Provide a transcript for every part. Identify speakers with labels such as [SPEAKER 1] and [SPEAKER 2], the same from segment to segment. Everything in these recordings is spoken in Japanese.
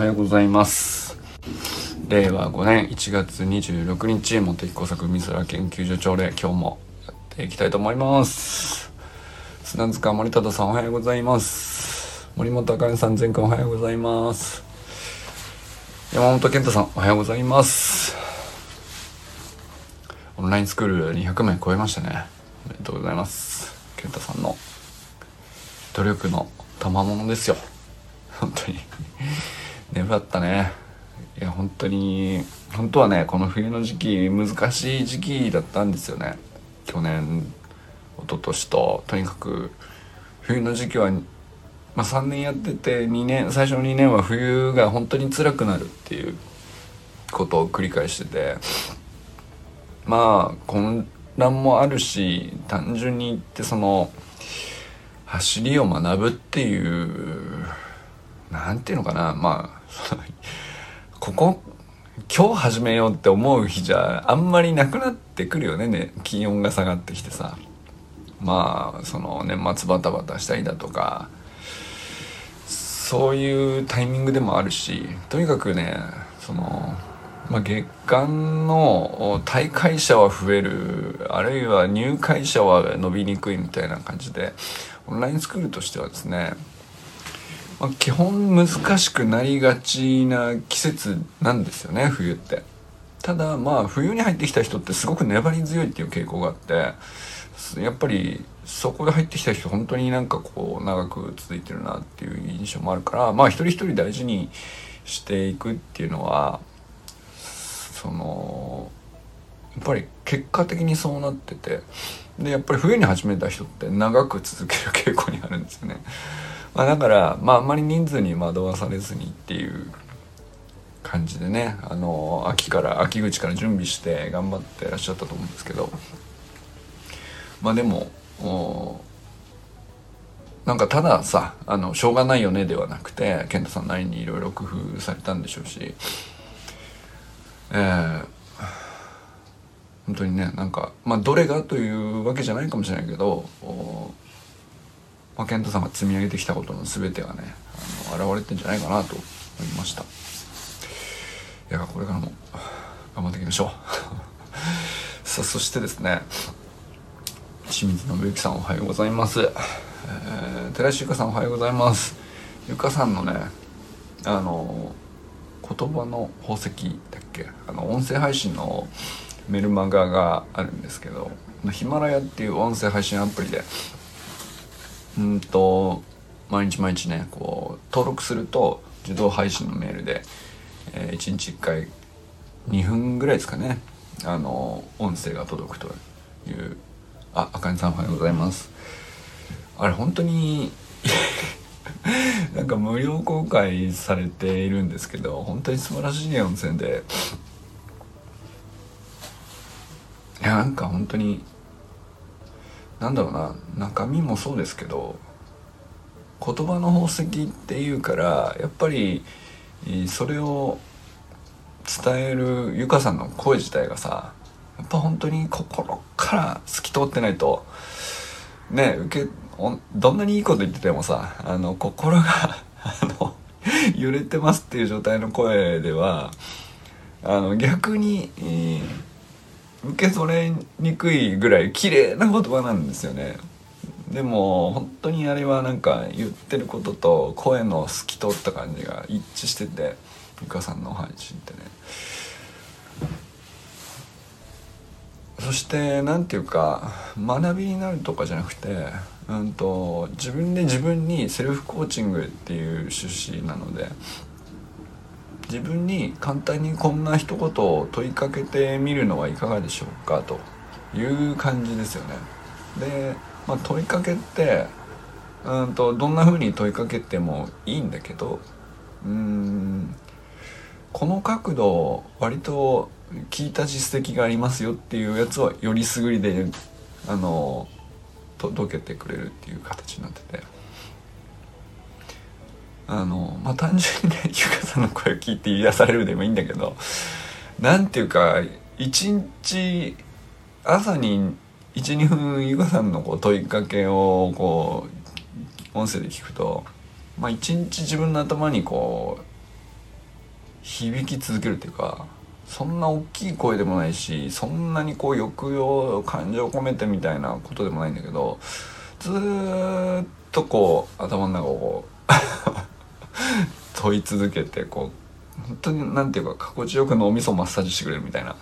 [SPEAKER 1] はようございます。令和5年1月26日茂木工作美空研究所朝礼今日もやっていきたいと思います。砂塚森忠さんおはようございます。森本あかねさん前回おはようございます。山本健太さんおはようございます。オンラインスクール200名超えましたね。おめでとうございます。健太さんの努力の賜物ですよ。本当に。眠かったね。いや本当に本当はねこの冬の時期難しい時期だったんですよね。去年一昨年と。とにかく冬の時期は、まあ、3年やってて2年最初の2年は冬が本当に辛くなるっていうことを繰り返してて。まあ混乱もあるし単純に言ってその走りを学ぶっていうなんていうのかな。まあ ここ今日始めようって思う日じゃあんまりなくなってくるよね。ね気温が下がってきてさ。まあその年末バタバタしたりだとかそういうタイミングでもあるしとにかくねその、まあ、月間の退会者は増えるあるいは入会者は伸びにくいみたいな感じでオンラインスクールとしてはですね、まあ、基本難しくなりがちな季節なんですよね冬って。ただまあ冬に入ってきた人ってすごく粘り強いっていう傾向があってやっぱりそこで入ってきた人本当になんかこう長く続いてるなっていう印象もあるからまあ一人一人大事にしていくっていうのはそのやっぱり結果的にそうなっててでやっぱり冬に始めた人って長く続ける傾向にあるんですよね、まあ、だからまああんまり人数に惑わされずにっていう感じでねあの秋から秋口から準備して頑張ってらっしゃったと思うんですけど。まあでもなんかたださあのしょうがないよねではなくて健太さんなりにいろいろ工夫されたんでしょうし。えー本当にねなんかまあどれがというわけじゃないかもしれないけどまあ、健太さんが積み上げてきたことの全てがねあの現れてんじゃないかなと思いました。いやこれからも頑張っていきましょう。さあそしてですね清水信之さんおはようございます、えー、寺石ゆかさんおはようございます。ゆかさんのねあの言葉の宝石だっけ？あの音声配信のメルマガがあるんですけどヒマラヤっていう音声配信アプリでうんと毎日毎日ねこう登録すると自動配信のメールで、えー、1日1回2分ぐらいですかねあの音声が届くというああかねさんおはようございます。あれ本当に なんか無料公開されているんですけど本当に素晴らしい音声でいやなんか本当になんだろうな中身もそうですけど言葉の宝石っていうからやっぱりそれを伝えるゆかさんの声自体がさやっぱ本当に心から透き通ってないとね受けどんなにいいこと言っててもさあの心があの揺れてますっていう状態の声ではあの逆に、えー受け取れにくいぐらい綺麗な言葉なんですよね。でも本当にあれはなんか言ってることと声の透き通った感じが一致してて美香さんの配信ってね。そして何て言うか学びになるとかじゃなくて、うんと、自分で自分にセルフコーチングっていう趣旨なので自分に簡単にこんな一言を問いかけてみるのはいかがでしょうかという感じですよね。で、まあ、問いかけってうんとどんな風に問いかけてもいいんだけどうんこの角度割と聞いた実績がありますよっていうやつはよりすぐりであの届けてくれるっていう形になってて。あのまあ単純にねゆかさんの声を聞いて癒されるでもいいんだけどなんていうか一日朝に12分ゆかさんのこう問いかけをこう音声で聞くとまあ一日自分の頭にこう響き続けるっていうかそんな大きい声でもないしそんなにこう抑揚感情を込めてみたいなことでもないんだけどずっとこう頭の中をこう 問い続けてこう本当になんていうか心地よく脳みそマッサージしてくれるみたいな。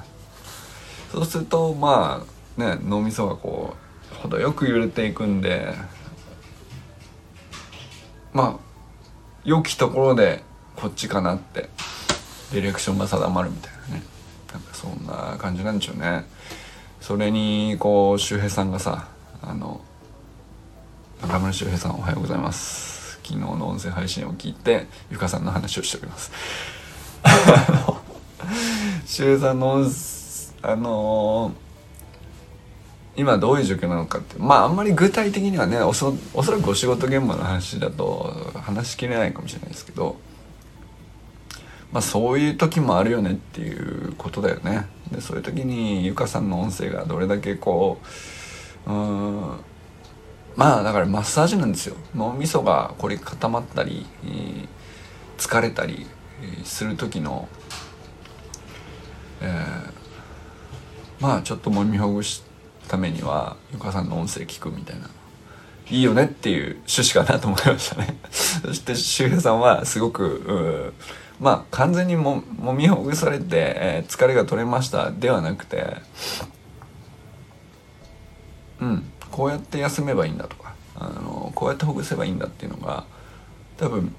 [SPEAKER 1] そうするとまあね脳みそがこう程よく揺れていくんでまあ良きところでこっちかなってディレクションが定まるみたいなね。なんかそんな感じなんでしょうね。それにこう周平さんがさあの中村周平さんおはようございます。昨日の音声配信を聞いてゆかさんの話をしております。周平さんのあのー今どういう状況なのかってまああんまり具体的にはねおそおそらくお仕事現場の話だと話しきれないかもしれないですけどまあそういう時もあるよねっていうことだよね。でそういう時にゆかさんの音声がどれだけこううんまあだからマッサージなんですよ。脳みそが凝り固まったり、えー疲れたりする時のえーまあちょっともみほぐすためにはゆかさんの音声聞くみたいな。いいよねっていう趣旨かなと思いましたね。そして周平さんはすごくまあ完全にももみほぐされて、えー疲れが取れましたではなくてうん。こうやって休めばいいんだとかあのこうやってほぐせばいいんだっていうのが多分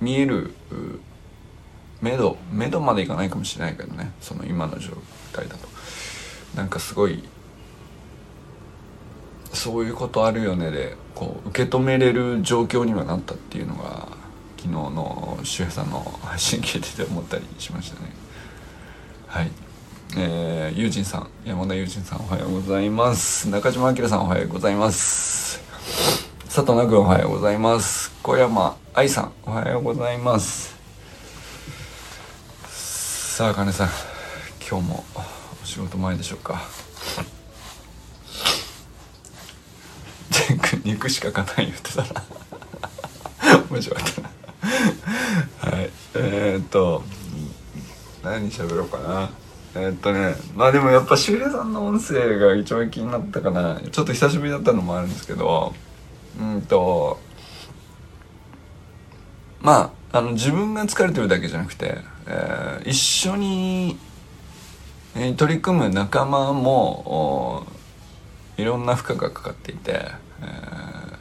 [SPEAKER 1] 見えるう目処目処までいかないかもしれないけどねその今の状態だと。なんかすごいそういうことあるよねでこう受け止めれる状況にはなったっていうのが昨日の周平さんの配信聞いてて思ったりしましたね。はい。えー、ゆうじんさん山田ゆうじんさんおはようございます。中島明さんおはようございます。佐藤奈君おはようございます。小山愛さんおはようございます。さあ金さん今日もお仕事前でしょうか。ジェン君肉しか勝たん言ってたな。面白かったな。はい。えー、っと何喋ろうかな。え、っとねまあでもやっぱ周平さんの音声が一番気になったかな。ちょっと久しぶりだったのもあるんですけど。うんとまああの自分が疲れてるだけじゃなくて、えー一緒に、えー取り組む仲間もおいろんな負荷がかかっていて、えー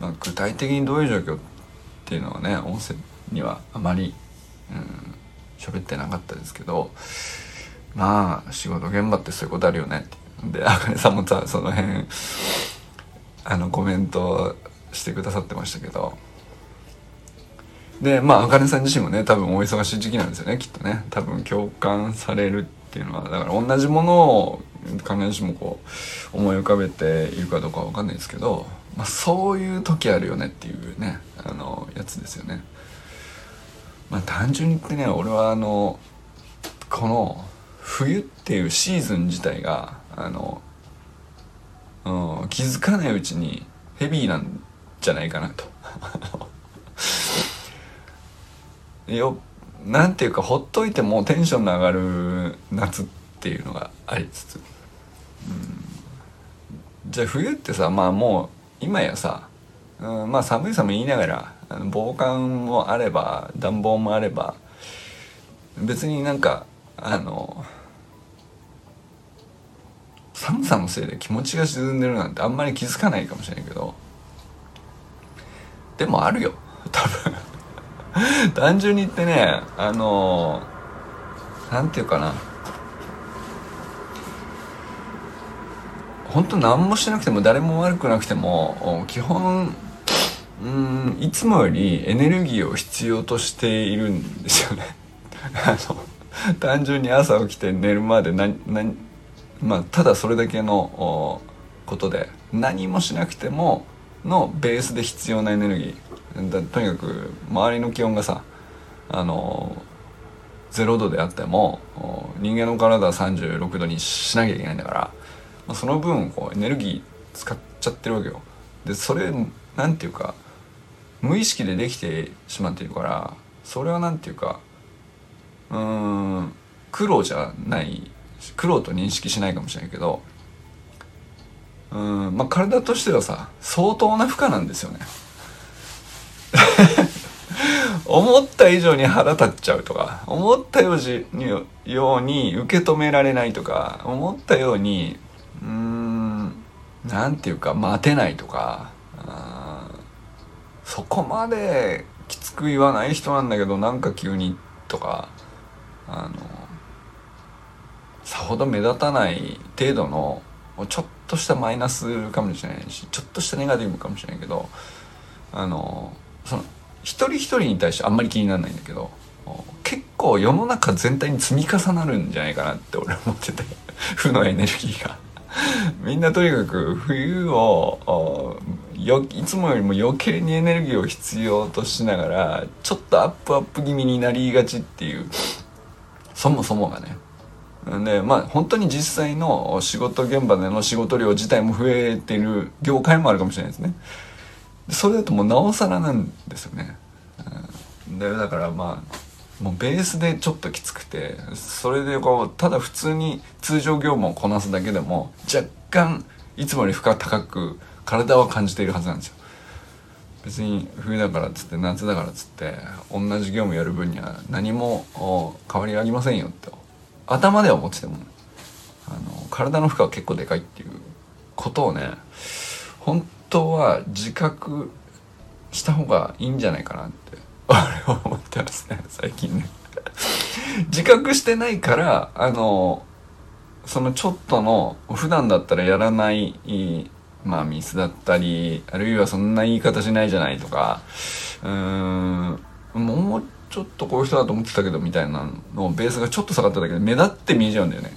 [SPEAKER 1] まあ、具体的にどういう状況っていうのはね音声にはあまりうん喋ってなかったですけどまあ仕事現場ってそういうことあるよね。ってであかねさんもさその辺あのコメントしてくださってましたけど。でまああかねさん自身もね多分お忙しい時期なんですよねきっとね。多分共感されるっていうのはだから同じものを必ずしもこう思い浮かべているかどうかは分かんないですけど、まあ、そういう時あるよねっていうねあのやつですよね。まあ単純に言ってね俺はあのこの冬っていうシーズン自体があの、うん、気づかないうちにヘビーなんじゃないかなと。よなんていうかほっといてもテンションの上がる夏っていうのがありつつ、うん、じゃあ冬ってさまあもう今やさ、うん、まあ寒い寒い言いながら防寒もあれば暖房もあれば別になんかあの寒さのせいで気持ちが沈んでるなんてあんまり気づかないかもしれないけどでもあるよ多分。単純に言ってねあのなんていうかな。本当何もしなくても誰も悪くなくても基本うんいつもよりエネルギーを必要としているんですよね。あの 単純に朝起きて寝るまで何何まあただそれだけのことで何もしなくてものベースで必要なエネルギー。だとにかく周りの気温がさあの0度であっても人間の体は36度にしなきゃいけないんだから、まあ、その分こうエネルギー使っちゃってるわけよ。でそれなんていうか無意識でできてしまっているからそれはなんていうかうん。苦労じゃない。苦労と認識しないかもしれないけどうん。まあ体としてはさ相当な負荷なんですよね。思った以上に腹立っちゃうとか思ったように受け止められないとか思ったようにうーんなんていうか待てないとかそこまできつく言わない人なんだけどなんか急にとかあのさほど目立たない程度のちょっとしたマイナスかもしれないしちょっとしたネガティブかもしれないけどあのその一人一人に対してあんまり気にならないんだけど結構世の中全体に積み重なるんじゃないかなって俺は思ってて 負のエネルギーが。みんなとにかく冬をよいつもよりも余計にエネルギーを必要としながらちょっとアップアップ気味になりがちっていうそもそもがね。でまあ本当に実際の仕事現場での仕事量自体も増えてる業界もあるかもしれないですね。それだともうなおさらなんですよね、うん、でだからまあもうベースでちょっときつくてそれでこうただ普通に通常業務をこなすだけでも若干いつもより負荷高く体は感じているはずなんですよ。別に冬だからっつって夏だからっつって同じ業務やる分には何も変わりありませんよって頭では思っててもあの体の負荷は結構でかいっていうことをね本当は自覚した方がいいんじゃないかなって俺は思ってますね最近ね。自覚してないからあのそのちょっとの普段だったらやらないまあミスだったりあるいはそんな言い方しないじゃないとかうーんもうちょっとこういう人だと思ってたけどみたいなのベースがちょっと下がっただけで目立って見えちゃうんだよね。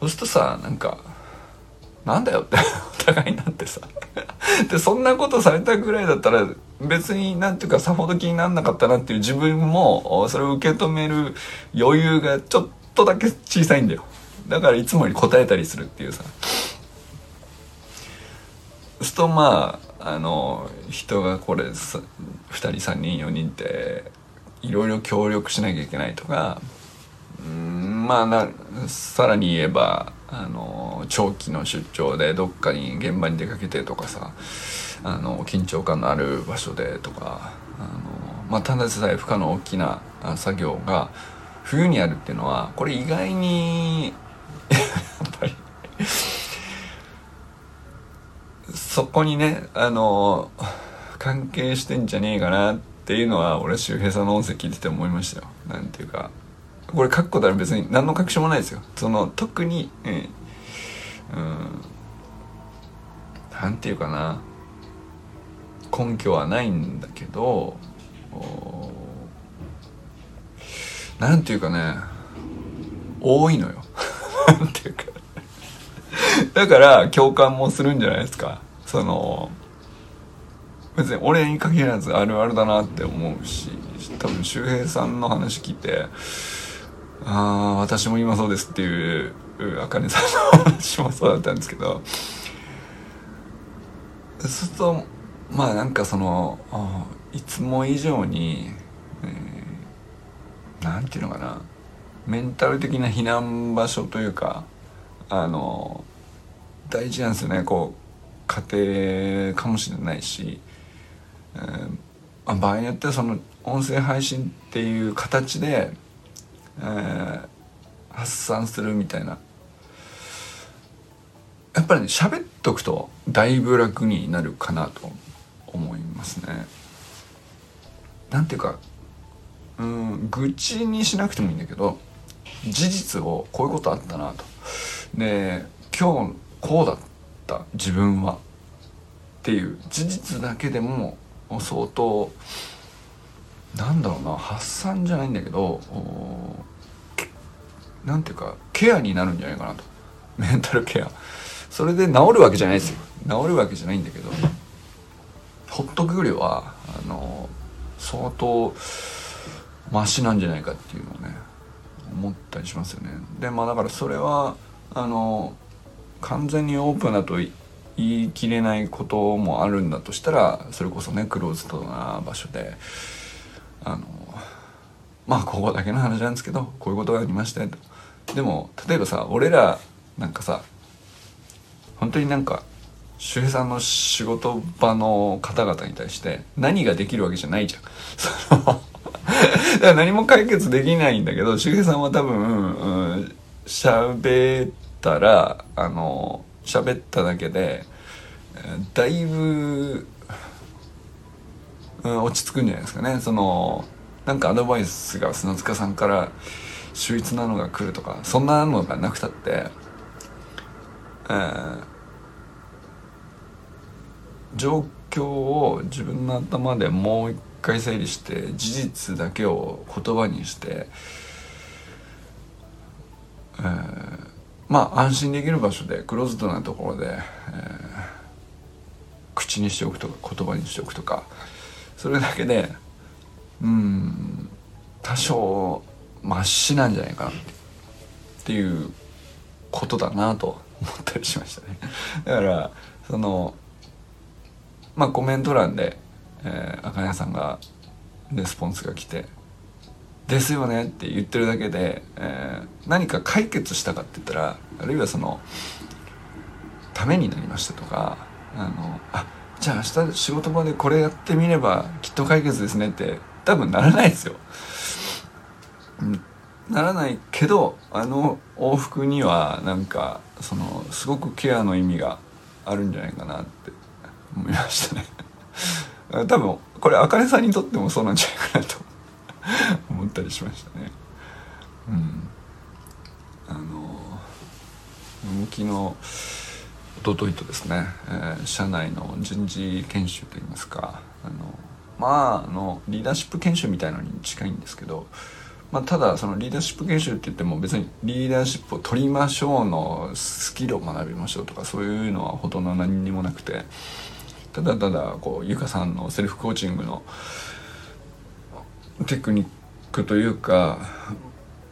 [SPEAKER 1] そうするとさなんかなんだよってお互いになってさ。でそんなことされたぐらいだったら別になんていうかさほど気にならなかったなっていう自分もそれを受け止める余裕がちょっとだけ小さいんだよ。だからいつもより答えたりするっていうさ。すとまああの人がこれ2人3人4人っていろいろ協力しなきゃいけないとかうんまあなさらに言えばあの長期の出張でどっかに現場に出かけてとかさあの緊張感のある場所でとかあの、まあ、ただでさえ負荷の大きな作業が冬にやるっていうのはこれ意外にやっぱりそこにねあの関係してんじゃねえかなっていうのは俺周平さんの音声聞いてて思いましたよ。なんていうかこれ書くことは別に何の確証もないですよ。その特に、えー、うんなんていうかな根拠はないんだけどなんていうかね多いのよ。なんていうか。だから共感もするんじゃないですか。その別に俺に限らずあるあるだなって思うし多分周平さんの話聞いてああ私も今そうですっていうあかねさんの話もそうだったんですけどそうするとまあなんかそのいつも以上に、えー、なんていうのかなメンタル的な避難場所というかあの大事なんですよねこう家庭かもしれないし、えー、場合によってはその音声配信っていう形でえー、発散するみたいなやっぱりね喋っとくとだいぶ楽になるかなと思いますね。なんていうかうん愚痴にしなくてもいいんだけど事実をこういうことあったなと。で今日こうだったた自分は。っていう事実だけでも相当なんだろうな発散じゃないんだけどなんていうかケアになるんじゃないかなと。メンタルケア。それで治るわけじゃないですよ。治るわけじゃないんだけどほっとくよりはあの相当マシなんじゃないかっていうのをね思ったりしますよね。でまあだからそれはあの完全にオープンだと言い切れないこともあるんだとしたらそれこそねクローズドな場所であのまあここだけの話なんですけどこういうことがありましたとでも例えばさ俺らなんかさ本当になんか周平さんの仕事場の方々に対して何ができるわけじゃないじゃん。その だから何も解決できないんだけど周平さんは多分喋、うん、ったらあの喋っただけでだいぶ、うん、落ち着くんじゃないですかね。そのなんかアドバイスが砂塚さんから秀逸なのが来るとかそんなのがなくたって、えー、状況を自分の頭でもう一回整理して事実だけを言葉にして、まあ安心できる場所でクローズドなところで、えー、口にしておくとか言葉にしておくとかそれだけでうん多少ましなんじゃないかなっていうことだなと思ったりしましたね。だからそのまあコメント欄で、えー、さんがレスポンスが来て「ですよね」って言ってるだけで、えー、何か解決したかって言ったらあるいはそのためになりましたとかあのあじゃあ明日仕事場でこれやってみればきっと解決ですねって多分ならないですよ。ならないけどあの往復にはなんかそのすごくケアの意味があるんじゃないかなって思いましたね 多分これあかねさんにとってもそうなんじゃないかなと思ったりしましたね。うん。あの昨日おとといとですね、えー、社内の人事研修といいますかあのまああのリーダーシップ研修みたいのに近いんですけど、まあ、ただそのリーダーシップ研修って言っても別にリーダーシップを取りましょうのスキルを学びましょうとかそういうのはほとんど何にもなくてただただこうゆかさんのセルフコーチングのテクニックというか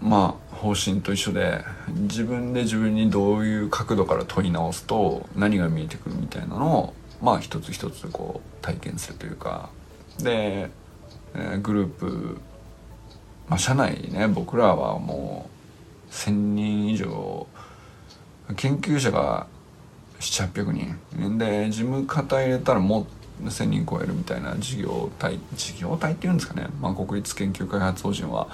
[SPEAKER 1] まあ方針と一緒で自分で自分にどういう角度から問い直すと何が見えてくるみたいなのをまあ一つ一つこう体験するというか。で、え、グループ、まあ、社内ね僕らはもう1,000人以上研究者が700800人。で事務方入れたらもう1,000人超えるみたいな事業体事業体っていうんですかね、まあ、国立研究開発法人は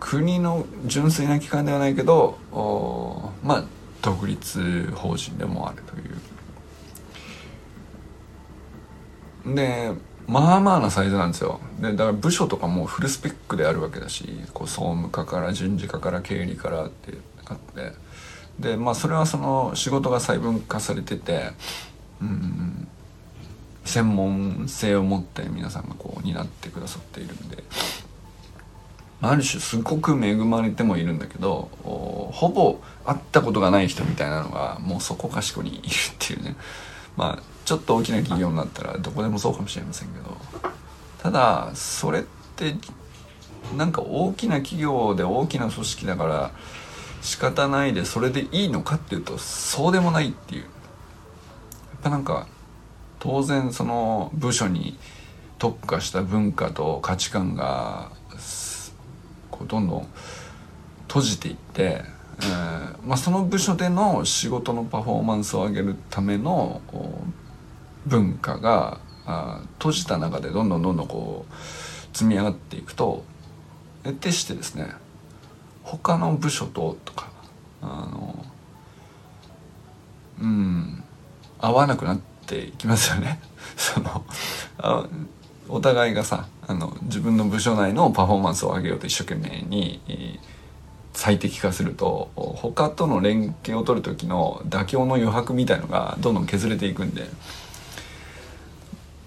[SPEAKER 1] 国の純粋な機関ではないけどまあ独立法人でもあるという。でまあまあなサイズなんですよ。でだから部署とかもフルスペックであるわけだしこう総務課から人事課から経理からってあって。でまあそれはその仕事が細分化されてて専門性を持って皆さんがこう担ってくださっているんで。ある種すごく恵まれてもいるんだけどほぼ会ったことがない人みたいなのがもうそこかしこにいるっていうね。まあちょっと大きな企業になったらどこでもそうかもしれませんけど。ただそれってなんか大きな企業で大きな組織だから仕方ないでそれでいいのかっていうとそうでもないっていう。ぱなんか当然その部署に特化した文化と価値観がこうどんどん閉じていってえーまあ、その部署での仕事のパフォーマンスを上げるための文化があ閉じた中でどんどんどんどんこう積み上がっていくと得てしてですね他の部署ととかあのうん。合わなくなっていきますよね。そのあお互いがさあの自分の部署内のパフォーマンスを上げようと一生懸命に最適化すると他との連携を取る時の妥協の余白みたいのがどんどん削れていくんで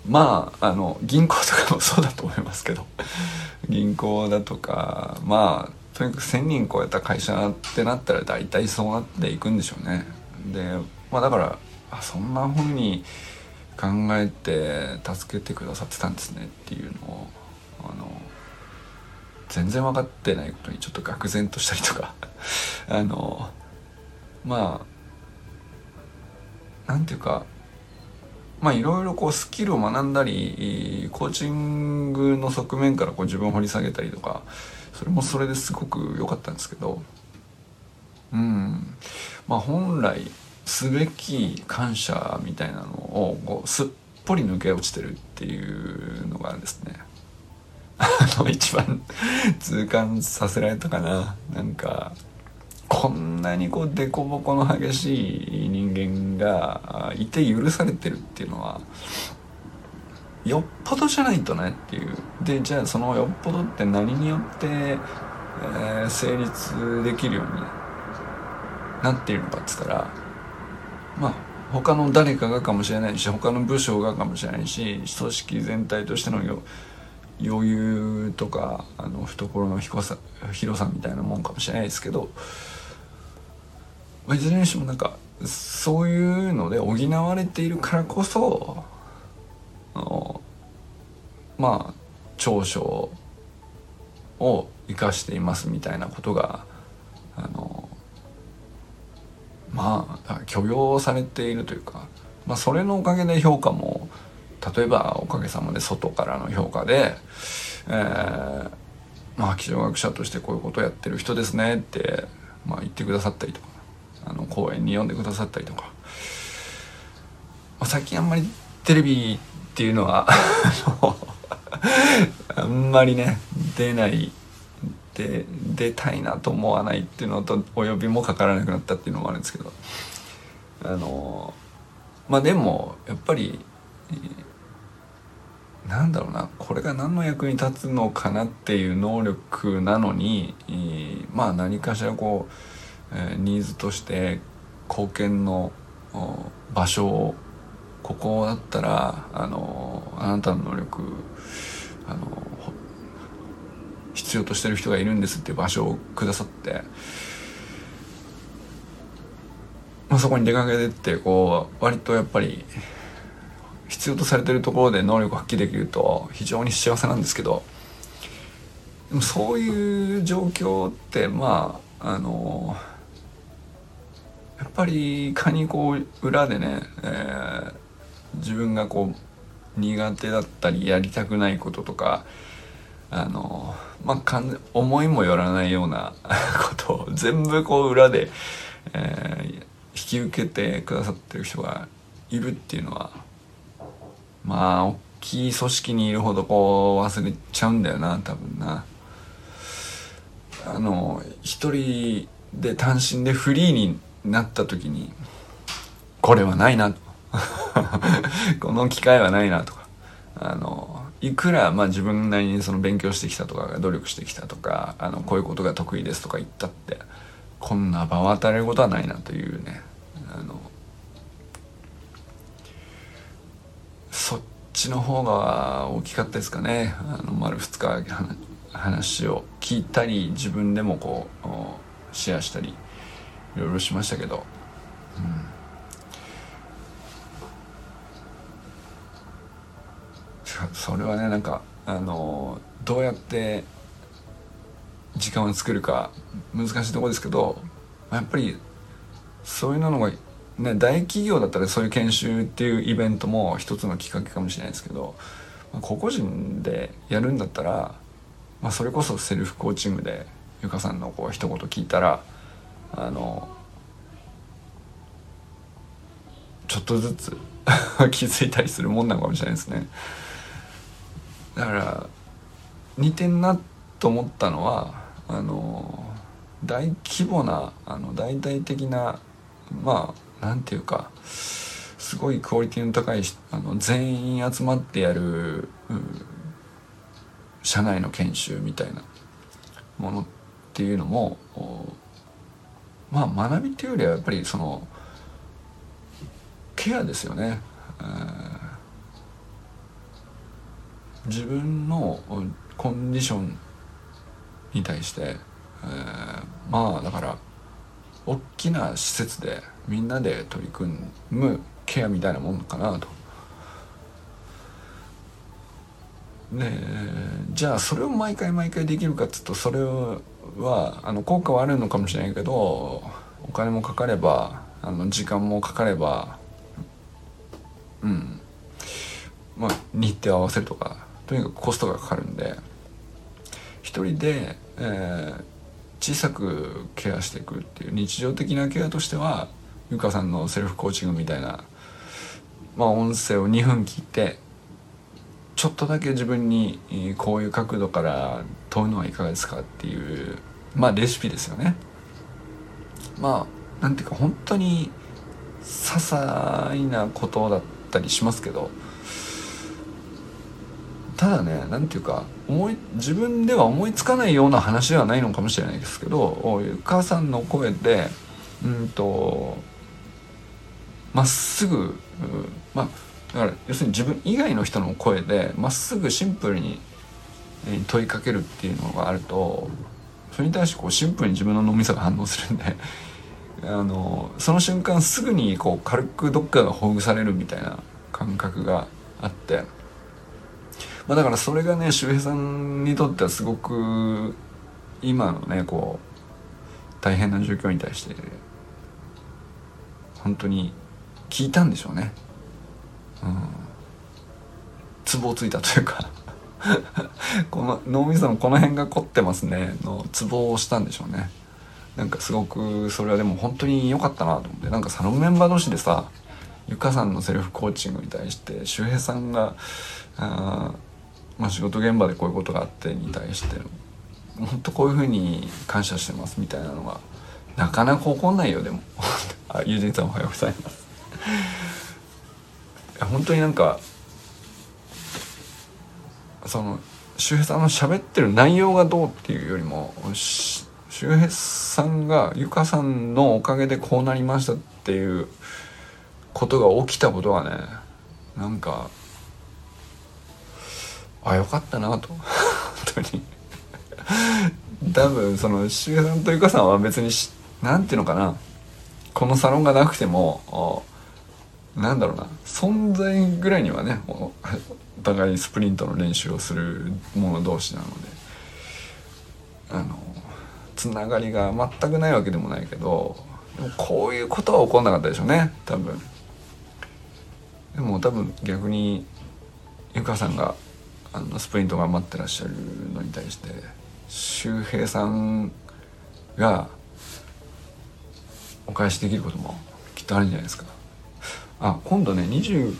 [SPEAKER 1] まああの銀行とかもそうだと思いますけど 銀行だとかまあとにかく1,000人超えた会社ってなったら大体そうなっていくんでしょうね。でまあだからあそんなふうに考えて助けてくださってたんですねっていうのをあの全然分かってないことにちょっと愕然としたりとか あのまあなんていうかまあいろいろこうスキルを学んだりコーチングの側面からこう自分を掘り下げたりとかそれもそれですごく良かったんですけどうん。まあ本来すべき感謝みたいなのをこうすっぽり抜け落ちてるっていうのがですね。あの一番痛感させられたかな。なんかこんなにこう凸凹の激しい人間がいて許されてるっていうのはよっぽどじゃないとねっていう。でじゃあそのよっぽどって何によって、えー、成立できるようになっているのかっつったらまあ他の誰かがかもしれないし他の部署がかもしれないし組織全体としての余裕とかあの懐の広さ広さみたいなもんかもしれないですけど、まあ、いずれにしてもなんかそういうので補われているからこそあのまあ長所を生かしていますみたいなことがあのまあ許容されているというか、まあ、それのおかげで評価も例えばおかげさまで外からの評価で、えー、まあ気象学者としてこういうことをやってる人ですねって、まあ、言ってくださったりとかあの講演に読んでくださったりとか、まあ、最近あんまりテレビっていうのは あんまりね出ないで出たいなと思わないっていうのとお呼びもかからなくなったっていうのもあるんですけど。あのまあでもやっぱりなんだろうなこれが何の役に立つのかなっていう能力なのにまあ何かしらこう、えー、ニーズとして貢献の場所をここだったらあのあなたの能力あの必要としてる人がいるんですっていう場所をくださって、まあ、そこに出かけてってこう割とやっぱり必要とされてるところで能力を発揮できると非常に幸せなんですけど。でもそういう状況ってまああのやっぱりいかにこう裏でね、えー、自分がこう苦手だったりやりたくないこととかあのまあ思いもよらないような ことを全部こう裏で、えー、引き受けてくださってる人がいるっていうのはまあ大きい組織にいるほどこう忘れちゃうんだよな多分な。あの一人で単身でフリーになった時にこれはないなと この機会はないなとかあのいくらまあ自分なりにその勉強してきたとか努力してきたとかあのこういうことが得意ですとか言ったってこんな場を与えることはないなというねあのそっちの方が大きかったですかね。あの丸2日話を聞いたり自分でもこうシェアしたりいろいろしましたけど、うん。それはねなんかあのどうやって時間を作るか難しいとこですけどやっぱりそういうのが、ね、大企業だったらそういう研修っていうイベントも一つのきっかけかもしれないですけど、ま、個々人でやるんだったら、まあ、それこそセルフコーチングでゆかさんのこう一言聞いたらあのちょっとずつ 気づいたりするもんなのかもしれないですね。だから似てんなと思ったのはあの大規模なあの大々的なまあなんていうかすごいクオリティの高いあの全員集まってやる、うん、社内の研修みたいなものっていうのもまあ学びっていうよりはやっぱりそのケアですよね。自分のコンディションに対して、えー、まあだから大きな施設でみんなで取り組むケアみたいなもんかなと。でじゃあそれを毎回毎回できるかっつうとそれはあの効果はあるのかもしれないけどお金もかかればあの時間もかかればうんまあ日程合わせるとかとにかくコストがかかるんで一人で、えー、小さくケアしていくっていう日常的なケアとしてはゆかさんのセルフコーチングみたいな、まあ、音声を2分聞いてちょっとだけ自分にこういう角度から問うのはいかがですかっていうまあレシピですよね。まあなんていうか本当に些細なことだったりしますけどただね何ていうか思い自分では思いつかないような話ではないのかもしれないですけどゆかさんの声でうんとまっすぐまあだから要するに自分以外の人の声でまっすぐシンプルに問いかけるっていうのがあるとそれに対してこうシンプルに自分の脳みそが反応するんで あのその瞬間すぐにこう軽くどっかがほぐされるみたいな感覚があって、まあ、だからそれがね周平さんにとってはすごく今のねこう大変な状況に対して本当に聞いたんでしょうね。うん、ツボをついたというか この脳みそのこの辺が凝ってますねのツボをしたんでしょうね。なんかすごくそれはでも本当に良かったなと思ってなんかサロンメンバー同士でさゆかさんのセルフコーチングに対して周平さんがあ、まあ、仕事現場でこういうことがあってに対して本当こういうふうに感謝してますみたいなのがなかなか起こんないよでも。あ友人さんおはようございます。いや本当になんかその周平さんの喋ってる内容がどうっていうよりも周平さんがゆかさんのおかげでこうなりましたっていうことが起きたことがねなんかあよかったなと。本当に。多分その周平さんとゆかさんは別に何ていうのかな。このサロンがなくてもなんだろうな。存在ぐらいにはねお互いスプリントの練習をする者同士なので。あのつながりが全くないわけでもないけどでもこういうことは起こんなかったでしょうね。多分。でも多分逆にゆかさんがあのスプリント頑張ってらっしゃるのに対して周平さんがお返しできることもきっとあるんじゃないですか。あ今度ね29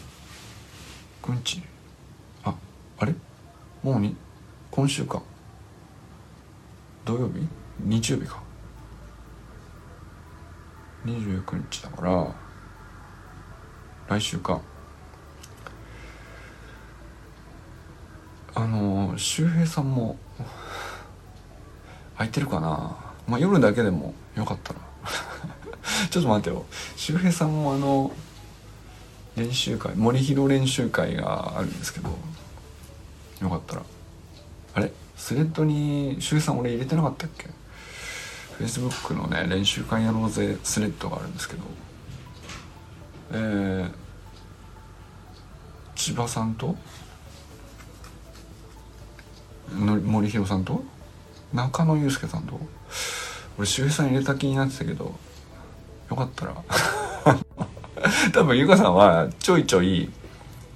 [SPEAKER 1] 日ああれ？もうに今週か。土曜日？日曜日か。29日だから来週か。あの周平さんも空いてるかな？まあ夜だけでもよかったら ちょっと待ってよ。周平さんもあの練習会森広練習会があるんですけどよかったら。あれ？スレッドに周平さん俺入れてなかったっけ？Facebook のね練習会やろうぜスレッドがあるんですけど。えー、千葉さんと？森弘さんと？中野祐介さんと？俺周平さん入れた気になってたけどよかったら。多分ゆかさんはちょいちょい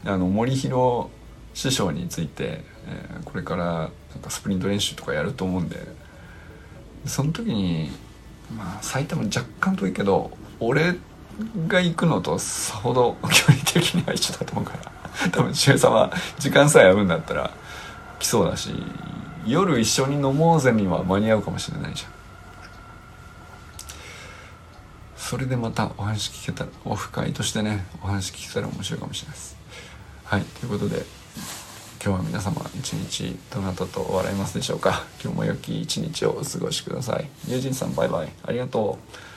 [SPEAKER 1] あの森弘師匠について、えー、これからなんかスプリント練習とかやると思うんでその時にまあ埼玉若干遠いけど俺が行くのとさほど距離的には一緒だと思うから多分周さんは時間さえ合うんだったら来そうだし夜一緒に飲もうぜには間に合うかもしれないじゃん。それでまたお話聞けたらオフ会としてねお話聞けたら面白いかもしれないです。はい。ということで今日は皆様一日どなたと笑いますでしょうか。今日も良き一日をお過ごしください。友人さんバイバイ。ありがとう。